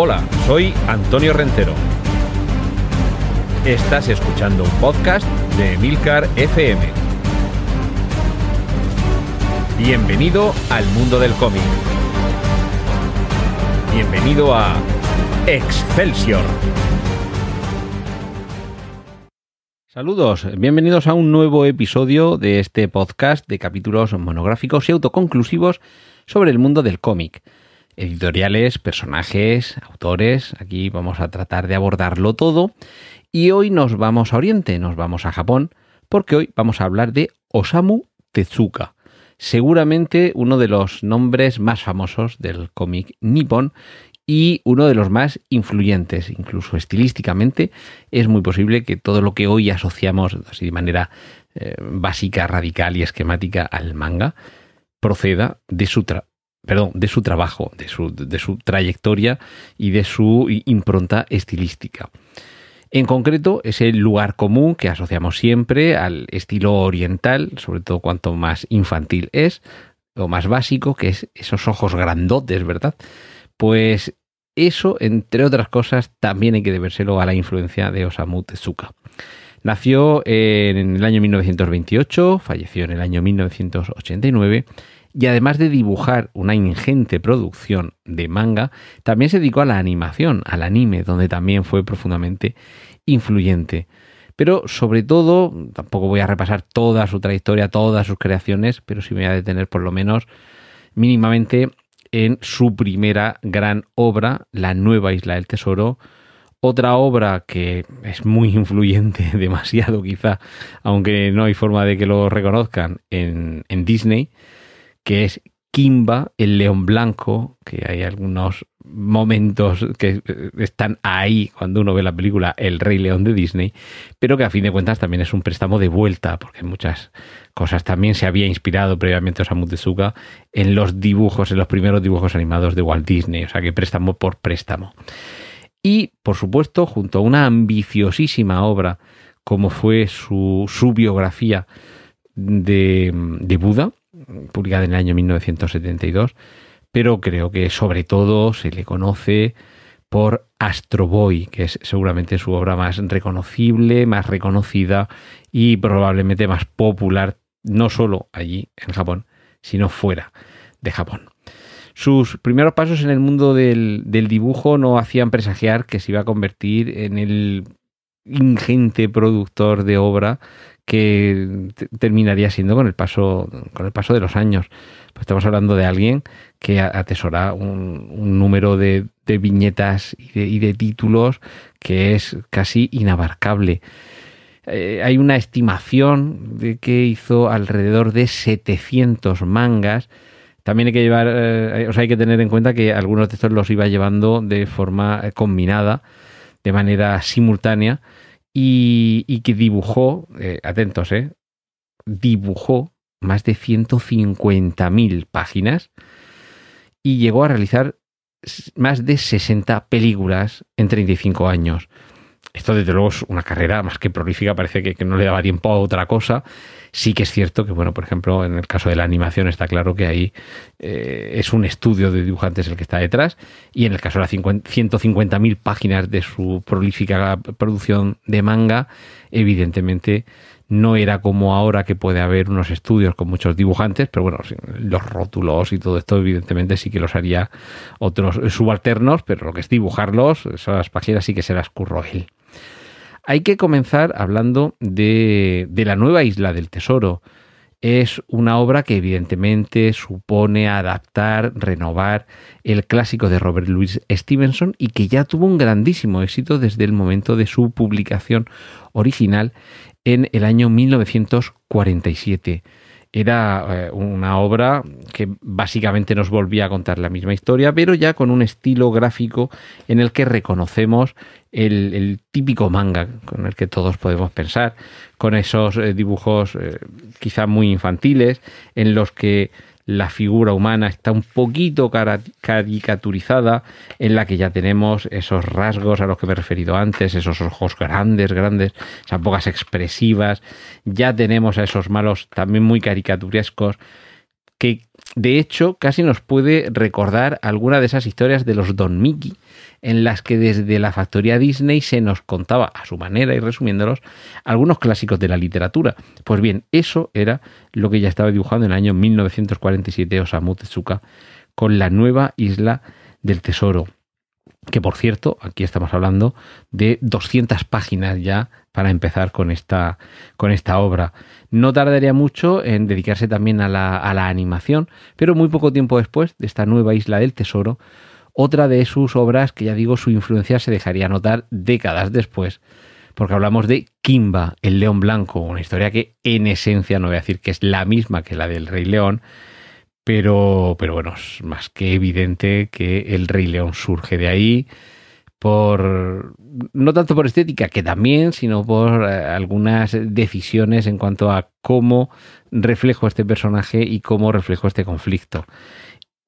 Hola, soy Antonio Rentero. Estás escuchando un podcast de Milcar FM. Bienvenido al mundo del cómic. Bienvenido a Excelsior. Saludos, bienvenidos a un nuevo episodio de este podcast de capítulos monográficos y autoconclusivos sobre el mundo del cómic. Editoriales, personajes, autores, aquí vamos a tratar de abordarlo todo. Y hoy nos vamos a Oriente, nos vamos a Japón, porque hoy vamos a hablar de Osamu Tezuka, seguramente uno de los nombres más famosos del cómic nippon y uno de los más influyentes, incluso estilísticamente, es muy posible que todo lo que hoy asociamos así de manera eh, básica, radical y esquemática al manga proceda de su, perdón, de su trabajo, de su, de su trayectoria y de su impronta estilística. En concreto, es el lugar común que asociamos siempre al estilo oriental, sobre todo cuanto más infantil es, o más básico, que es esos ojos grandotes, ¿verdad? Pues eso, entre otras cosas, también hay que debérselo a la influencia de Osamu Tezuka. Nació en el año 1928, falleció en el año 1989 y además de dibujar una ingente producción de manga, también se dedicó a la animación, al anime, donde también fue profundamente influyente. Pero sobre todo, tampoco voy a repasar toda su trayectoria, todas sus creaciones, pero sí me voy a detener por lo menos mínimamente en su primera gran obra, La Nueva Isla del Tesoro, otra obra que es muy influyente, demasiado quizá, aunque no hay forma de que lo reconozcan en, en Disney, que es Kimba, el león blanco, que hay algunos momentos que eh, están ahí cuando uno ve la película El Rey León de Disney, pero que a fin de cuentas también es un préstamo de vuelta, porque muchas cosas también se había inspirado previamente Osamu Tezuka en los dibujos, en los primeros dibujos animados de Walt Disney, o sea que préstamo por préstamo. Y, por supuesto, junto a una ambiciosísima obra como fue su, su biografía de, de Buda, publicada en el año 1972, pero creo que sobre todo se le conoce por Astro Boy, que es seguramente su obra más reconocible, más reconocida y probablemente más popular, no solo allí en Japón, sino fuera de Japón. Sus primeros pasos en el mundo del, del dibujo no hacían presagiar que se iba a convertir en el ingente productor de obra que terminaría siendo con el paso, con el paso de los años. Pues estamos hablando de alguien que atesora un, número de, viñetas y de, títulos que es casi inabarcable. Eh, hay una estimación de que hizo alrededor de 700 mangas. También hay que llevar, eh, o sea, hay que tener en cuenta que algunos de estos los iba llevando de forma eh, combinada, de manera simultánea y, que dibujó, eh, atentos, eh, dibujó más de 150.000 páginas y llegó a realizar más de 60 películas en 35 años. Esto desde luego es una carrera más que prolífica, parece que, no le daba tiempo a otra cosa. Sí que es cierto que, bueno, por ejemplo, en el caso de la animación está claro que ahí eh, es un estudio de dibujantes el que está detrás y en el caso de las 150.000 páginas de su prolífica producción de manga, evidentemente no era como ahora que puede haber unos estudios con muchos dibujantes, pero bueno, los rótulos y todo esto evidentemente sí que los haría otros subalternos, pero lo que es dibujarlos, esas páginas sí que se las curró él. Hay que comenzar hablando de, la nueva isla del tesoro. Es una obra que evidentemente supone adaptar, renovar el clásico de Robert Louis Stevenson y que ya tuvo un grandísimo éxito desde el momento de su publicación original en el año 1947. Era eh, una obra que básicamente nos volvía a contar la misma historia, pero ya con un estilo gráfico en el que reconocemos el, típico manga con el que todos podemos pensar, con esos eh, dibujos eh, quizá muy infantiles, en los que la figura humana está un poquito caricaturizada, en la que ya tenemos esos rasgos a los que me he referido antes, esos ojos grandes, grandes, esas bocas expresivas, ya tenemos a esos malos también muy caricaturescos, De hecho, casi nos puede recordar alguna de esas historias de los Don Mickey, en las que desde la factoría Disney se nos contaba a su manera y resumiéndolos algunos clásicos de la literatura. Pues bien, eso era lo que ya estaba dibujando en el año 1947 Osamu Tezuka con la nueva isla del tesoro. Que por cierto, aquí estamos hablando de 200 páginas ya para empezar con esta, con esta obra. No tardaría mucho en dedicarse también a la, a la animación, pero muy poco tiempo después de esta nueva isla del tesoro, otra de sus obras que ya digo su influencia se dejaría notar décadas después, porque hablamos de Kimba, el león blanco, una historia que en esencia no voy a decir que es la misma que la del Rey León, pero, pero bueno, es más que evidente que el Rey León surge de ahí por no tanto por estética, que también, sino por eh, algunas decisiones en cuanto a cómo reflejo este personaje y cómo reflejo este conflicto.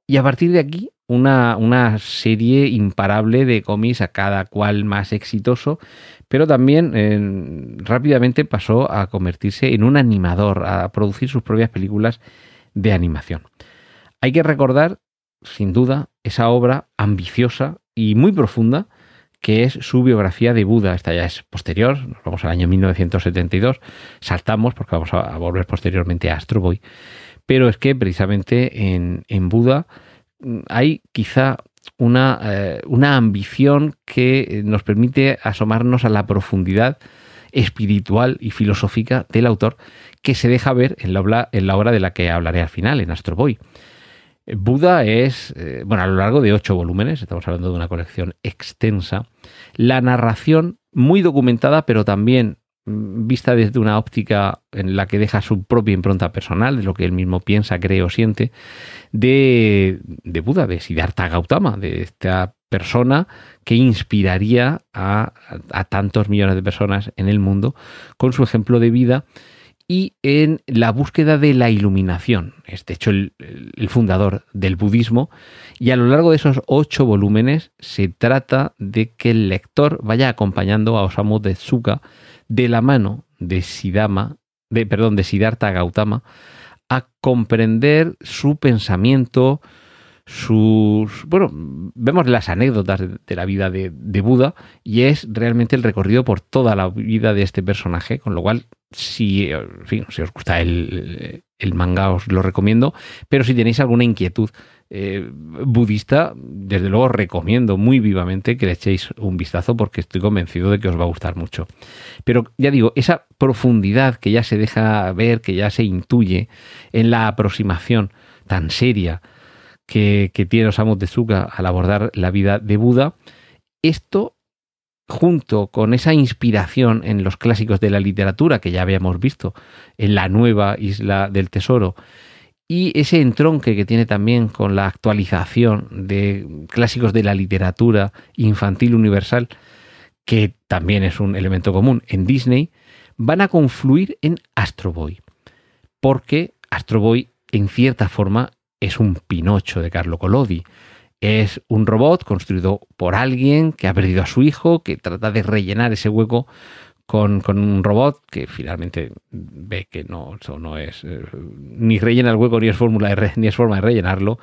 Y a partir de aquí una, serie imparable de cómics a cada cual más exitoso, pero también rápidamente pasó a convertirse en un animador, a producir sus propias películas de animación. Hay que recordar, sin duda, esa obra ambiciosa y muy profunda que es su biografía de Buda. Esta ya es posterior, nos vamos al año 1972, saltamos porque vamos a, volver posteriormente a Astro Boy, pero es que precisamente en, Buda hay quizá una, eh, una, ambición que nos permite asomarnos a la profundidad espiritual y filosófica del autor que se deja ver en la, obra, en la obra de la que hablaré al final, en Astro Boy. Buda es, eh, bueno, a lo largo de ocho volúmenes, estamos hablando de una colección extensa, la narración muy documentada, pero también Mm, vista desde una óptica en la que deja su propia impronta personal, de lo que él mismo piensa, cree o siente, de, Buda, de Siddhartha Gautama, de esta persona que inspiraría a, tantos millones de personas en el mundo con su ejemplo de vida y en la búsqueda de la iluminación. Es de hecho el, fundador del budismo y a lo largo de esos ocho volúmenes se trata de que el lector vaya acompañando a Osamu Tezuka de la mano de Siddhama, de, perdón, de Siddhartha Gautama, a comprender su pensamiento, sus... Bueno, vemos las anécdotas de, la vida de, Buda y es realmente el recorrido por toda la vida de este personaje, con lo cual, si, si os gusta el, el manga, os lo recomiendo, pero si tenéis alguna inquietud eh, budista, desde luego recomiendo muy vivamente que le echéis un vistazo porque estoy convencido de que os va a gustar mucho. Pero ya digo, esa profundidad que ya se deja ver, que ya se intuye en la aproximación tan seria que, que tiene Osamu Tezuka al abordar la vida de Buda, esto junto con esa inspiración en los clásicos de la literatura que ya habíamos visto en la nueva isla del tesoro y ese entronque que tiene también con la actualización de clásicos de la literatura infantil universal, que también es un elemento común en Disney, van a confluir en Astro Boy, porque Astro Boy en cierta forma es un Pinocho de Carlo Collodi. Es un robot construido por alguien que ha perdido a su hijo, que trata de rellenar ese hueco con, un robot que finalmente ve que no, eso no es eh, ni rellena el hueco ni es, fórmula ni es forma de rellenarlo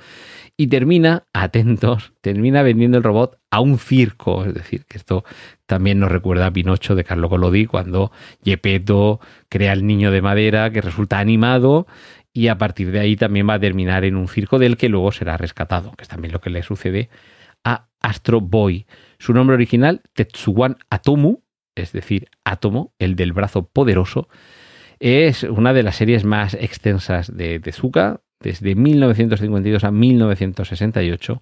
y termina, atentos, termina vendiendo el robot a un circo. Es decir, que esto también nos recuerda a Pinocho de Carlo Collodi cuando Gepetto crea el niño de madera que resulta animado y a partir de ahí también va a terminar en un circo del que luego será rescatado, que es también lo que le sucede a Astro Boy. Su nombre original, Tetsuwan Atomu, es decir, Átomo, el del brazo poderoso, es una de las series más extensas de Tezuka, desde 1952 a 1968.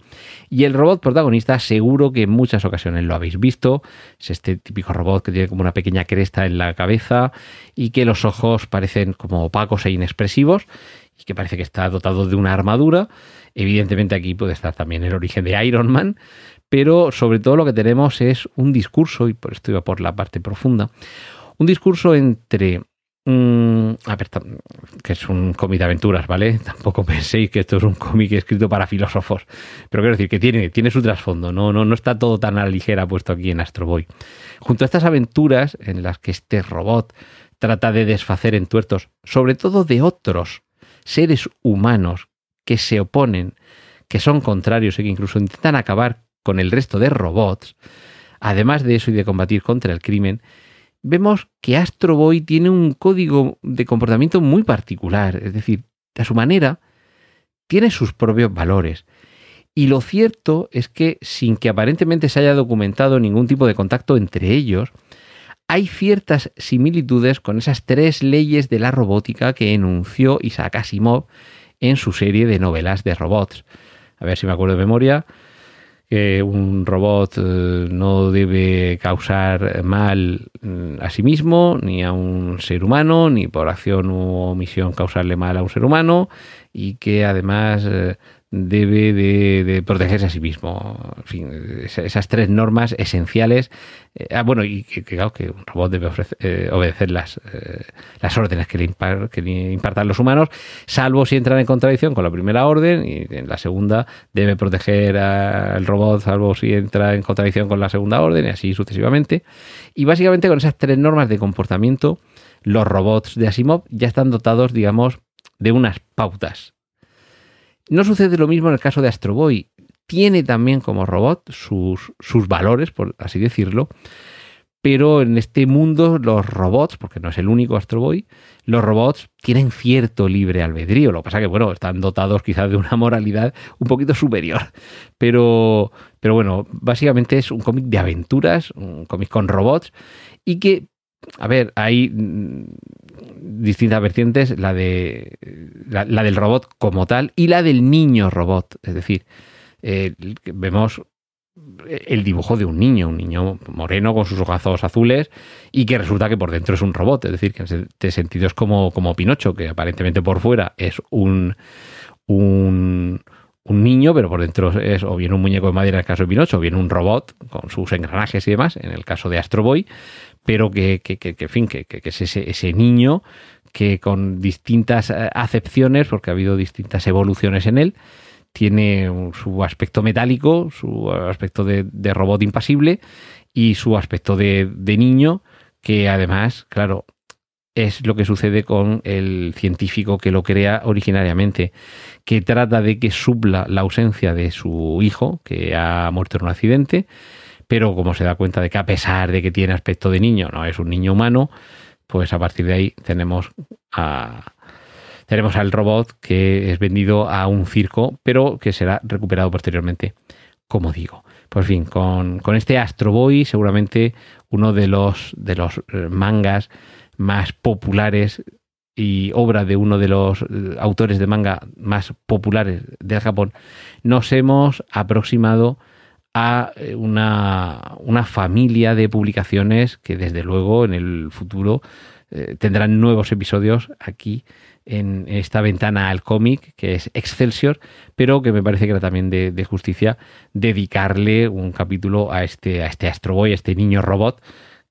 Y el robot protagonista, seguro que en muchas ocasiones lo habéis visto. Es este típico robot que tiene como una pequeña cresta en la cabeza y que los ojos parecen como opacos e inexpresivos y que parece que está dotado de una armadura. Evidentemente aquí puede estar también el origen de Iron Man, pero sobre todo lo que tenemos es un discurso, y por esto iba por la parte profunda, un discurso entre... Mm, que es un cómic de aventuras, ¿vale? Tampoco penséis que esto es un cómic escrito para filósofos, pero quiero decir que tiene, tiene su trasfondo, no, no, no está todo tan a la ligera puesto aquí en Astro Boy. Junto a estas aventuras en las que este robot trata de desfacer entuertos, sobre todo de otros seres humanos que se oponen, que son contrarios y que incluso intentan acabar con el resto de robots, además de eso y de combatir contra el crimen, vemos que Astro Boy tiene un código de comportamiento muy particular, es decir, a su manera, tiene sus propios valores. Y lo cierto es que, sin que aparentemente se haya documentado ningún tipo de contacto entre ellos, hay ciertas similitudes con esas tres leyes de la robótica que enunció Isaac Asimov en su serie de novelas de robots. A ver si me acuerdo de memoria que un robot eh, no debe causar mal mm, a sí mismo, ni a un ser humano, ni por acción u omisión causarle mal a un ser humano, y que además eh, debe de, protegerse a sí mismo. En fin, esas tres normas esenciales. Eh, ah, bueno, y que, claro, que un robot debe eh, obedecer las, eh, las órdenes que le, que le, impartan los humanos, salvo si entran en contradicción con la primera orden, y en la segunda debe proteger al robot, salvo si entra en contradicción con la segunda orden, y así sucesivamente. Y básicamente con esas tres normas de comportamiento, los robots de Asimov ya están dotados, digamos, de unas pautas no sucede lo mismo en el caso de Astro Boy. Tiene también como robot sus, sus valores, por así decirlo, pero en este mundo los robots, porque no es el único Astro Boy, los robots tienen cierto libre albedrío. Lo que pasa que, bueno, están dotados quizás de una moralidad un poquito superior. Pero, pero bueno, básicamente es un cómic de aventuras, un cómic con robots, y que, a ver, hay distintas vertientes, la, de, la, del robot como tal y la del niño robot. Es decir, eh, vemos el dibujo de un niño, un niño moreno con sus ojazos azules y que resulta que por dentro es un robot. Es decir, que en este sentido es como, como Pinocho, que aparentemente por fuera es un, un, un niño, pero por dentro es o bien un muñeco de madera en el caso de Pinocho, o bien un robot con sus engranajes y demás, en el caso de Astro Boy, pero que, que, que, que, fin, que, es ese, ese niño que con distintas eh, acepciones, porque ha habido distintas evoluciones en él, tiene su aspecto metálico, su aspecto de, robot impasible y su aspecto de, de, niño, que además, claro, es lo que sucede con el científico que lo crea originariamente, que trata de que supla la ausencia de su hijo, que ha muerto en un accidente, pero como se da cuenta de que a pesar de que tiene aspecto de niño, no es un niño humano, pues a partir de ahí tenemos a, tenemos al robot que es vendido a un circo, pero que será recuperado posteriormente, como digo. Pues fin, con, con este Astro Boy, seguramente uno de los, de los eh, mangas más populares y obra de uno de los eh, autores de manga más populares de Japón, nos hemos aproximado a eh, una, una, familia de publicaciones que desde luego en el futuro eh, tendrán nuevos episodios aquí en esta ventana al cómic que es Excelsior, pero que me parece que era también de, justicia dedicarle un capítulo a este, a este Astro Boy, a este niño robot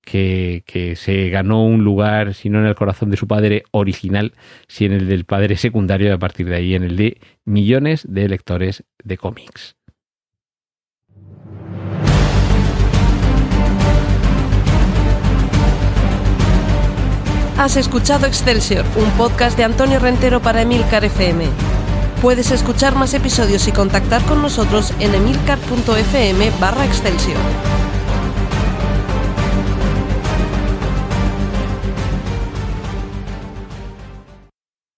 que, que, se ganó un lugar, si no en el corazón de su padre original, si en el del padre secundario, y a partir de ahí en el de millones de lectores de cómics. Has escuchado Excelsior, un podcast de Antonio Rentero para Emilcar FM. Puedes escuchar más episodios y contactar con nosotros en emilcar.fm barra Excelsior.